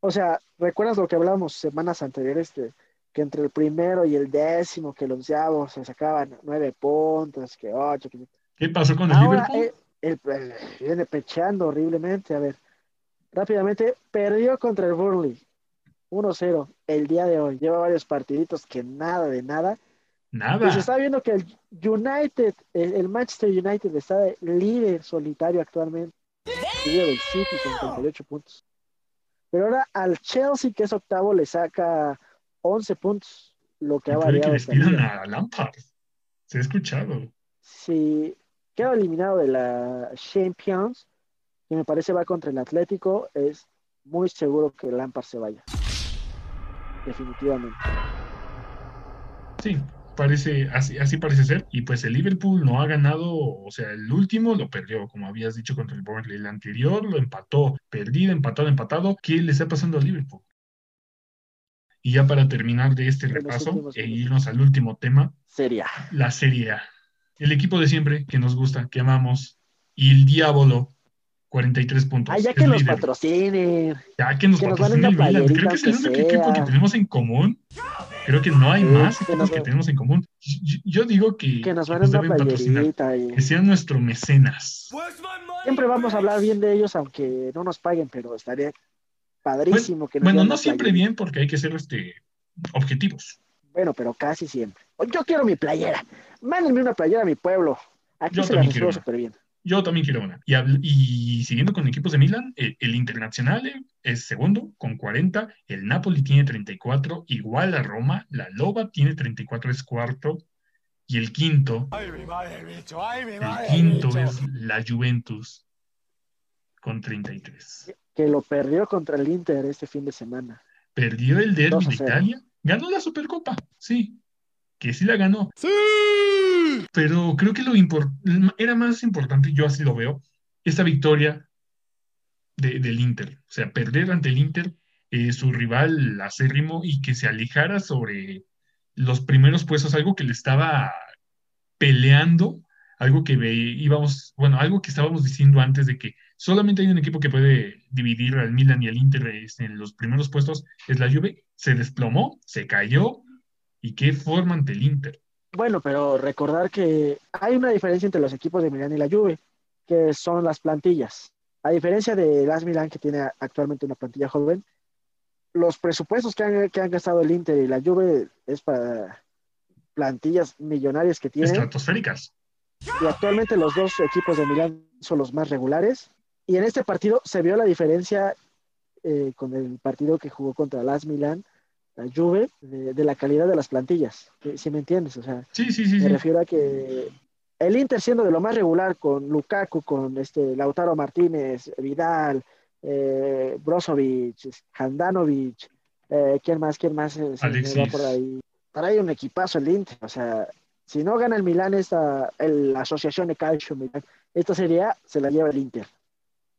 O sea, ¿recuerdas lo que hablábamos semanas anteriores? Que, que entre el primero y el décimo, que los onceavos se sacaban nueve puntos, que ocho, que... ¿Qué pasó con el Ahora Liverpool? eh, el, el- viene pecheando horriblemente. A ver, rápidamente, perdió contra el Burnley 1-0 el día de hoy. Lleva varios partiditos que nada de nada. Y Nada. se está viendo que el United, el, el Manchester United está de líder solitario actualmente. Seguido del City con 38 puntos. Pero ahora al Chelsea, que es octavo, le saca 11 puntos. Lo que ha que variado esta despidan liga. a Lampard. Se ha escuchado. Si queda eliminado de la Champions, que me parece va contra el Atlético, es muy seguro que Lampard se vaya. Definitivamente. Sí, parece, así, así parece ser. Y pues el Liverpool no ha ganado, o sea, el último lo perdió, como habías dicho contra el Burnley. El anterior lo empató, perdido, empatado, empatado. ¿Qué le está pasando al Liverpool? Y ya para terminar de este repaso e irnos al último tema, Seria. la Serie A. El equipo de siempre que nos gusta, que amamos. Y el Diablo, 43 puntos. Ay, ya que nos líder. patrocinen. Ya que nos que nos Milan. Creo que es el único equipo que tenemos en común. Creo que no hay Sí, más que equipos nos- que tenemos en común. Yo, yo digo que, Que nos que manden una deben patrocinar. y- Que sean nuestro mecenas. Siempre vamos a hablar bien de ellos, aunque no nos paguen, pero estaría padrísimo que nos Bueno, no siempre playera. bien porque hay que ser este, objetivos. Bueno, pero casi siempre. Yo quiero mi playera. Mándenme una playera a mi pueblo. Aquí Yo se la también recibo súper bien. Yo también quiero una. Y, siguiendo con equipos de Milan, eh, el Internacional es segundo con 40, el Napoli tiene 34, igual a Roma, la Loba tiene 34, es cuarto, y el quinto, el quinto es la Juventus con 33. Que lo perdió contra el Inter este fin de semana. Perdió el derby 2 a de 0. Italia, ganó la Supercopa, sí, que sí la ganó. Pero creo que lo era más importante, yo así lo veo, esta victoria de- del Inter. O sea, perder ante el Inter, eh, su rival acérrimo, y que se alejara sobre los primeros puestos, algo que le estaba peleando, algo que íbamos, bueno, algo que estábamos diciendo antes de que solamente hay un equipo que puede dividir al Milan y al Inter este, en los primeros puestos, es la Juve, se desplomó, se cayó, y qué forma ante el Inter. Bueno, pero recordar que hay una diferencia entre los equipos de Milán y la Juve, que son las plantillas. A diferencia de las Milán, que tiene actualmente una plantilla joven, los presupuestos que han, que han gastado el Inter y la Juve es para plantillas millonarias que tienen. Estratosféricas. y actualmente los dos equipos de Milán son los más regulares. Y en este partido se vio la diferencia eh, con el partido que jugó contra las Milán, la Juve, de, de la calidad de las plantillas. Si me entiendes, o sea, Sí, sí, sí, me refiero a que el Inter siendo de lo más regular con Lukaku, con este Lautaro Martínez, Vidal, eh, Brozovic, Handanovic, eh, ¿quién más? ¿Quién más eh, se me va Alexis. por ahí? Para ahí un equipazo el Inter, o sea, si no gana el Milán esta, el- la Asociación de Calcio Milán, esta Serie A se la lleva el Inter.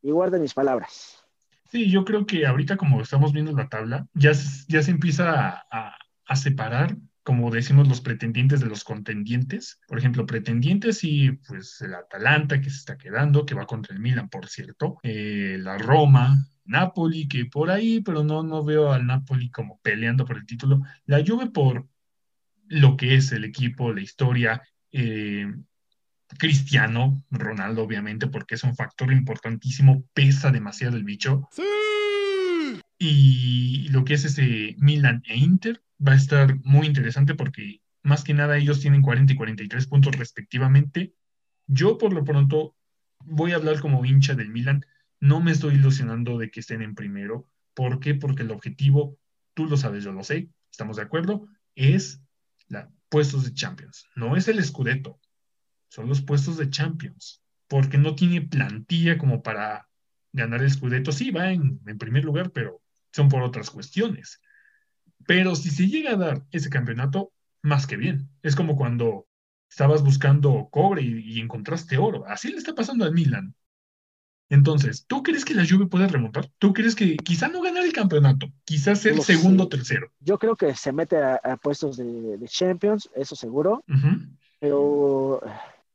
Y guarden mis palabras. Sí, yo creo que ahorita como estamos viendo la tabla, ya, ya se empieza a, a- a separar, como decimos, los pretendientes de los contendientes. Por ejemplo, pretendientes y pues el Atalanta que se está quedando, que va contra el Milan, por cierto, eh, la Roma, Napoli, que por ahí, pero no, no veo al Napoli como peleando por el título. La Juve por lo que es el equipo, la historia, eh, Cristiano Ronaldo, obviamente, porque es un factor importantísimo, pesa demasiado el bicho. Y lo que es ese Milan e Inter va a estar muy interesante porque más que nada ellos tienen 40 y 43 puntos respectivamente. Yo por lo pronto voy a hablar como hincha del Milan. No me estoy ilusionando de que estén en primero. ¿Por qué? Porque el objetivo, tú lo sabes, yo lo sé, estamos de acuerdo, es la, puestos de Champions. No es el Scudetto, son los puestos de Champions. Porque no tiene plantilla como para ganar el Scudetto. Sí, va en, en primer lugar, pero son por otras cuestiones. Pero si se llega a dar ese campeonato, más que bien. Es como cuando estabas buscando cobre y, y encontraste oro. Así le está pasando al Milan. Entonces, ¿tú crees que la Juve puede remontar? ¿Tú crees que quizá no ganar el campeonato? Quizás ser segundo o tercero. Yo creo que se mete a, a puestos de, de Champions, eso seguro, pero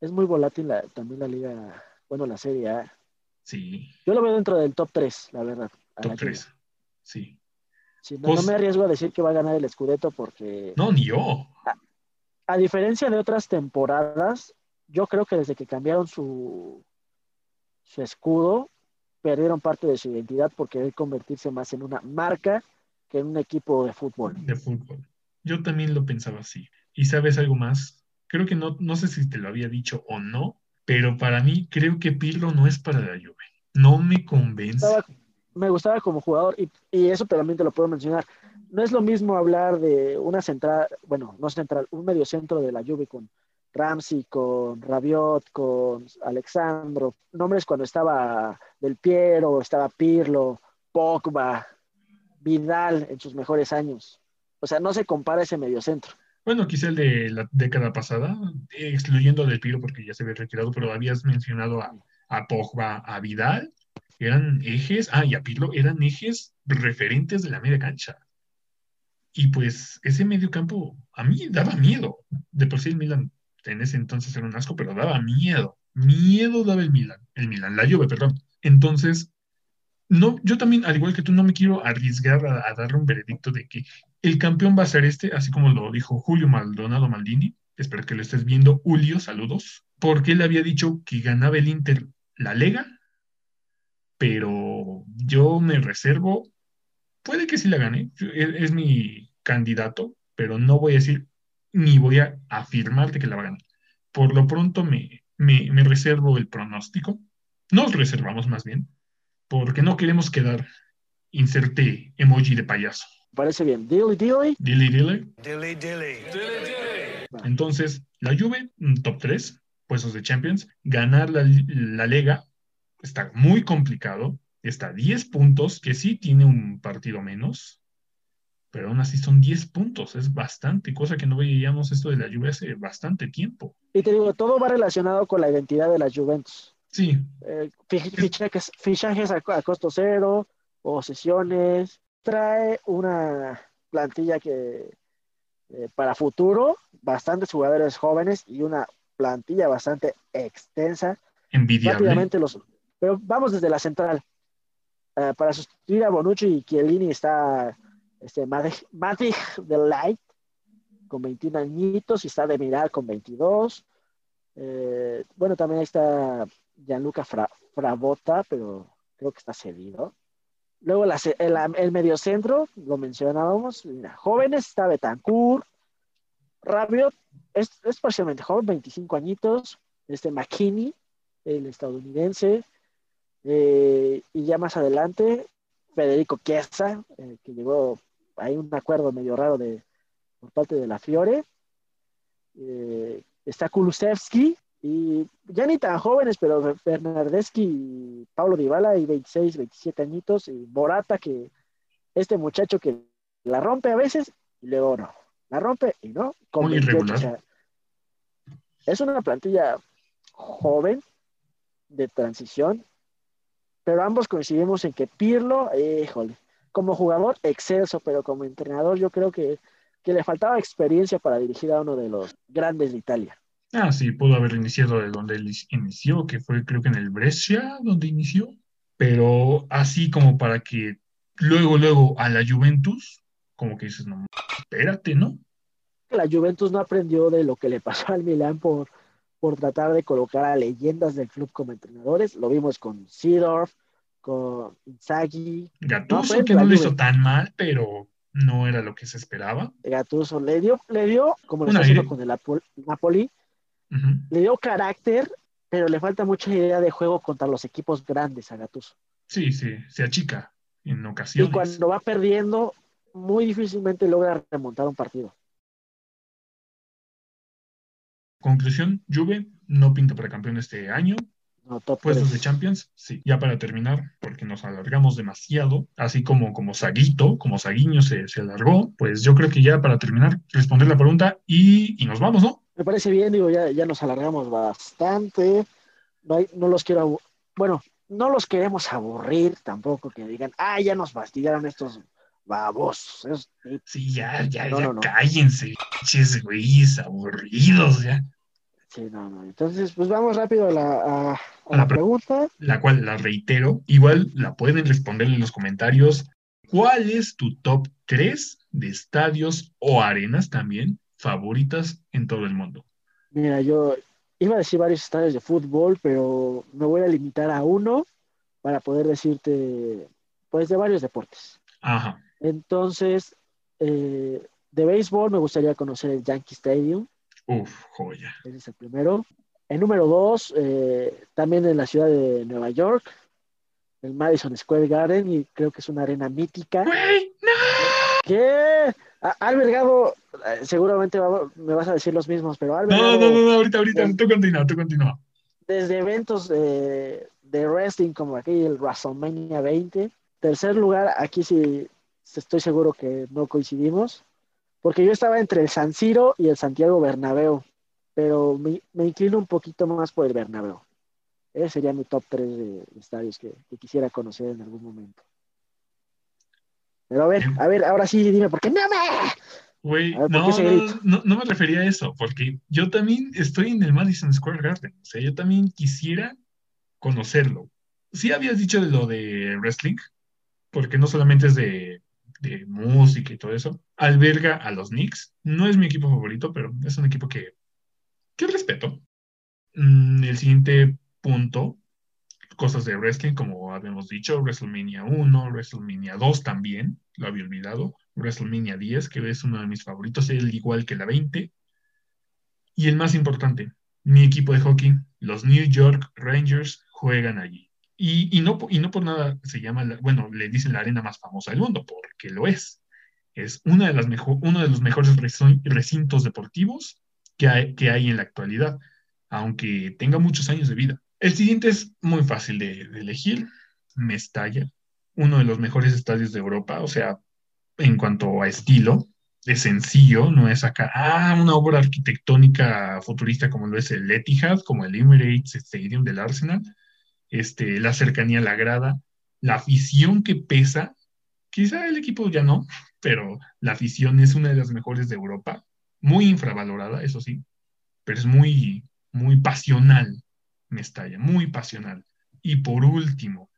es muy volátil la- también la liga, bueno, la Serie A. Sí, Yo lo veo dentro del top 3, la verdad. a la top Juve. 3. Sí. Sí, no, Pues- no me arriesgo a decir que va a ganar el Scudetto porque, No, ni yo. a diferencia de otras temporadas, yo creo que desde que cambiaron su, su escudo, perdieron parte de su identidad por querer convertirse más en una marca que en un equipo de fútbol. de fútbol. Yo también lo pensaba así. ¿Y sabes algo más? Creo que no, no sé si te lo había dicho o no, pero para mí creo que Pirlo no es para la Juve. No me convence. Me gustaba como jugador y, y eso también te lo puedo mencionar. No es lo mismo hablar de una central, bueno, no central, un mediocentro de la Juve con Ramsey, con Rabiot, con Alexandro, nombres cuando estaba Del Piero, estaba Pirlo, Pogba, Vidal en sus mejores años. O sea, no se compara ese mediocentro. Bueno, quizá el de la década pasada, excluyendo Del Piro porque ya se había retirado, pero habías mencionado a, a Pogba, a Vidal, eran ejes, ah, y a Pirlo, eran ejes referentes de la media cancha. Y pues ese medio campo a mí daba miedo. De por sí el Milan en ese entonces era un asco, pero daba miedo. Miedo daba el Milan, el Milan, la Juve, perdón. Entonces, no, yo también, al igual que tú, no me quiero arriesgar a, a darle un veredicto de que el campeón va a ser este, así como lo dijo Julio Maldonado Maldini. Espero que lo estés viendo, Julio, saludos. Porque él había dicho que ganaba el Inter la Lega, pero yo me reservo. Puede que sí la gane, es, es mi candidato, pero no voy a decir ni voy a afirmarte que la va a ganar. Por lo pronto me, me, me reservo el pronóstico. Nos reservamos más bien, porque no queremos quedar inserte emoji de payaso. Parece bien. Dilly, dilly. Dile, dile. Dilly dilly. Entonces, la Juve, un top 3, puestos de Champions. Ganar la, la Lega está muy complicado. Está a 10 puntos, que sí tiene un partido menos, pero aún así son 10 puntos. Es bastante, cosa que no veíamos esto de la Juve hace bastante tiempo. Y te digo, todo va relacionado con la identidad de la Juventus. Sí, Eh, fi- fichajes, fichajes a, a costo cero, o sesiones. Trae una plantilla que eh, para futuro, bastantes jugadores jóvenes y una plantilla bastante extensa. envidiable. Los. Pero vamos desde la central. Eh, para sustituir a Bonucci y Chiellini está este, Matic de Light con 21 añitos y está de Miral con 22. Eh, bueno, también ahí está Gianluca Fra Frabotta, pero creo que está cedido. Luego el, mediocentro, lo mencionábamos, jóvenes, está Betancourt, Rabiot, es, es parcialmente joven, 25 añitos, este McKinney, el estadounidense, eh, y ya más adelante, Federico Chiesa, eh, que llegó, hay un acuerdo medio raro de, por parte de la Fiore, eh, está Kulusevski, y ya ni tan jóvenes, pero Bernardeschi y Pablo Dybala, y 26, 27 añitos, y Morata, que este muchacho que la rompe a veces, y luego no, la rompe y no, con Muy 28, irregular. o sea, es una plantilla joven de transición, pero ambos coincidimos en que Pirlo, híjole, como jugador excelso, pero como entrenador yo creo que, que le faltaba experiencia para dirigir a uno de los grandes de Italia. Ah, sí, pudo haber iniciado de donde él inició, que fue creo que en el Brescia, donde inició, pero así como para que luego, luego a la Juventus, como que dices, no, espérate, ¿no? La Juventus no aprendió de lo que le pasó al Milán por, por tratar de colocar a leyendas del club como entrenadores. Lo vimos con Seedorf, con Inzaghi, Gattuso, fue que no lo hizo tan mal, pero no era lo que se esperaba. Gattuso. Le dio, le dio como lo está haciendo con el Apo- Le dio carácter, pero le falta mucha idea de juego contra los equipos grandes a Gattuso. Sí, sí, se achica en Y ocasiones. cuando va perdiendo, muy difícilmente logra remontar un partido. Conclusión, Juve no pinta para campeón este año. No, Puestos de. Champions, sí. Ya para terminar, porque nos alargamos demasiado, así como como Saguito, como Saguiño se, se alargó, pues yo creo que ya para terminar, responder la pregunta y, y nos vamos, ¿no? Me parece bien, digo, ya, ya nos alargamos bastante. No, hay- no los quiero, bueno, no los queremos aburrir tampoco, que digan, ah, ya nos fastidiaron estos babosos. esos tipos". Sí, ya, ya, No, ya no, cállense, pinches güeyes aburridos, ya. Sí, no, no. Entonces, pues vamos rápido a la, a- a A la la pre- pregunta. La cual la reitero, igual la pueden responder en los comentarios. ¿Cuál es tu top 3 de estadios o arenas también favoritas en todo el mundo? Mira, yo iba a decir varios estadios de fútbol, pero me voy a limitar a uno para poder decirte, pues, de varios deportes. Ajá. Entonces, eh, de béisbol me gustaría conocer el Yankee Stadium. Uf, joya. Ese es el primero. El número dos, eh, también en la ciudad de Nueva York, el Madison Square Garden, y creo que es una arena mítica ¡Güey! ¡No! que albergado, eh, seguramente va- me vas a decir los mismos, pero ha No, albergado no, no, no, ahorita, ahorita, tú continúa, tú continúa. desde eventos de, de wrestling como aquí el WrestleMania 20. Tercer lugar, aquí sí estoy seguro que no coincidimos, porque yo estaba entre el San Siro y el Santiago Bernabéu, pero me, me inclino un poquito más por el Bernabéu. Ese sería mi top 3 de estadios que, que quisiera conocer en algún momento. Pero a ver, a ver, ahora sí, dime, ¿por qué no me? Güey, no, no me refería a eso, porque yo también estoy en el Madison Square Garden. O sea, yo también quisiera conocerlo. Sí habías dicho de lo de wrestling, porque no solamente es de, de música y todo eso. Alberga a los Knicks. No es mi equipo favorito, pero es un equipo que, que respeto. Mm, el siguiente punto, cosas de wrestling, como habíamos dicho, WrestleMania 1, WrestleMania 2 también, lo había olvidado. WrestleMania 10, que es uno de mis favoritos, el igual que la 20. Y el más importante, mi equipo de hockey, los New York Rangers, juegan allí. Y, y no, y no por nada se llama, la- bueno, le dicen la arena más famosa del mundo, porque lo es. Es una de las mejo- uno de los mejores recintos deportivos que hay, que hay en la actualidad, aunque tenga muchos años de vida. El siguiente es muy fácil de, de elegir, Mestalla, uno de los mejores estadios de Europa, o sea, en cuanto a estilo, es sencillo, no es acá, ah, una obra arquitectónica futurista como lo es el Etihad, como el Emirates Stadium del Arsenal, este, la cercanía a la grada, la afición que pesa, quizá el equipo ya no, pero la afición es una de las mejores de Europa, muy infravalorada, eso sí, pero es muy, muy pasional, Mestalla, muy pasional. Y por último,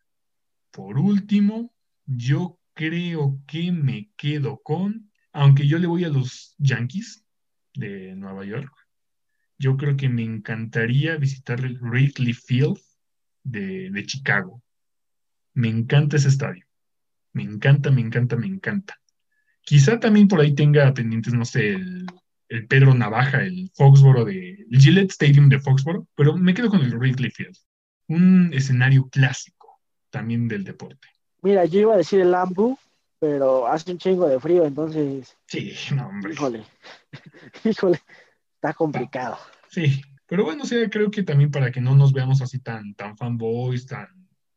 por último, yo creo que me quedo con, aunque yo le voy a los Yankees de Nueva York, yo creo que me encantaría visitar el Wrigley Field de, Chicago. Me encanta ese estadio. Me encanta, me encanta, me encanta. Quizá también por ahí tenga pendientes, no sé, el, el Pedro Navaja, el Foxboro de, el Gillette Stadium de Foxboro, pero me quedo con el Wrigley Field. Un escenario clásico también del deporte. Mira, yo iba a decir el Lambu, pero hace un chingo de frío, entonces, Sí, no, hombre. híjole, *laughs* híjole, está complicado. Sí, pero bueno, o sea, creo que también para que no nos veamos así tan, tan fanboys, tan,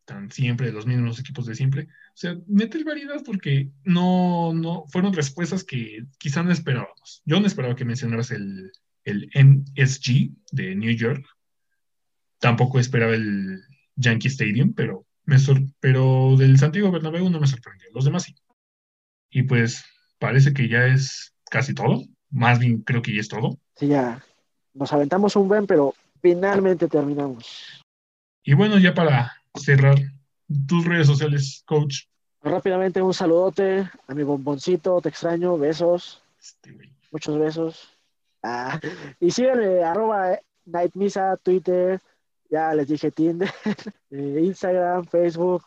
tan siempre los mismos equipos de siempre, o sea, meter variedad porque no, no, fueron respuestas que quizá no esperábamos. Yo no esperaba que mencionaras el, el MSG de New York, tampoco esperaba el Yankee Stadium, pero, me sor- pero del Santiago Bernabéu no me sorprendió, los demás sí. Y pues parece que ya es casi todo, más bien creo que ya es todo. Sí, ya nos aventamos un buen, pero finalmente terminamos. Y bueno, ya para cerrar, tus redes sociales, coach. Rápidamente un saludote a mi bomboncito, te extraño, besos, Este, muchos besos. Ah, y síganme, arroba Nightmisa, Twitter, ya les dije Tinder, *laughs* eh, Instagram, Facebook,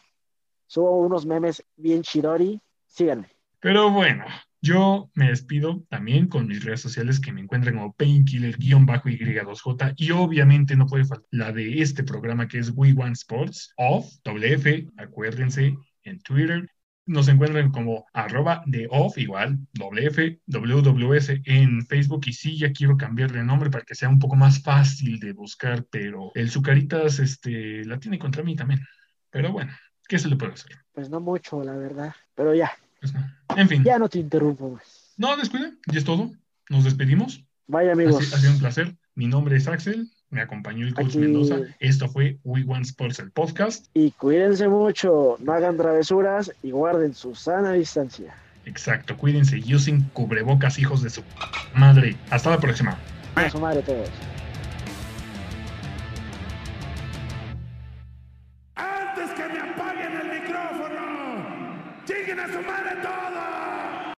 subo unos memes bien chidori, síganme. Pero bueno, yo me despido también con mis redes sociales que me encuentran como painkiller-y2j y obviamente no puede faltar la de este programa que es We Want Sports Off, WF, acuérdense, en Twitter. Nos encuentran como arroba de off, igual, WF, WWS en Facebook. Y sí, ya quiero cambiarle el nombre para que sea un poco más fácil de buscar, pero el Zucaritas este, la tiene contra mí también. Pero bueno, ¿qué se le puede hacer? Pues no mucho, la verdad, pero ya, Pues no. En fin, ya no te interrumpo más. no descuida, y es todo. Nos despedimos. Vaya amigos, ha sido un placer. Mi nombre es Axel, me acompañó el coach Aquí- Mendoza. Esto fue We Want Sports, el podcast. y cuídense mucho, no hagan travesuras y guarden su sana distancia. Exacto, cuídense y usen cubrebocas, hijos de su madre. Hasta la próxima. A su madre todos.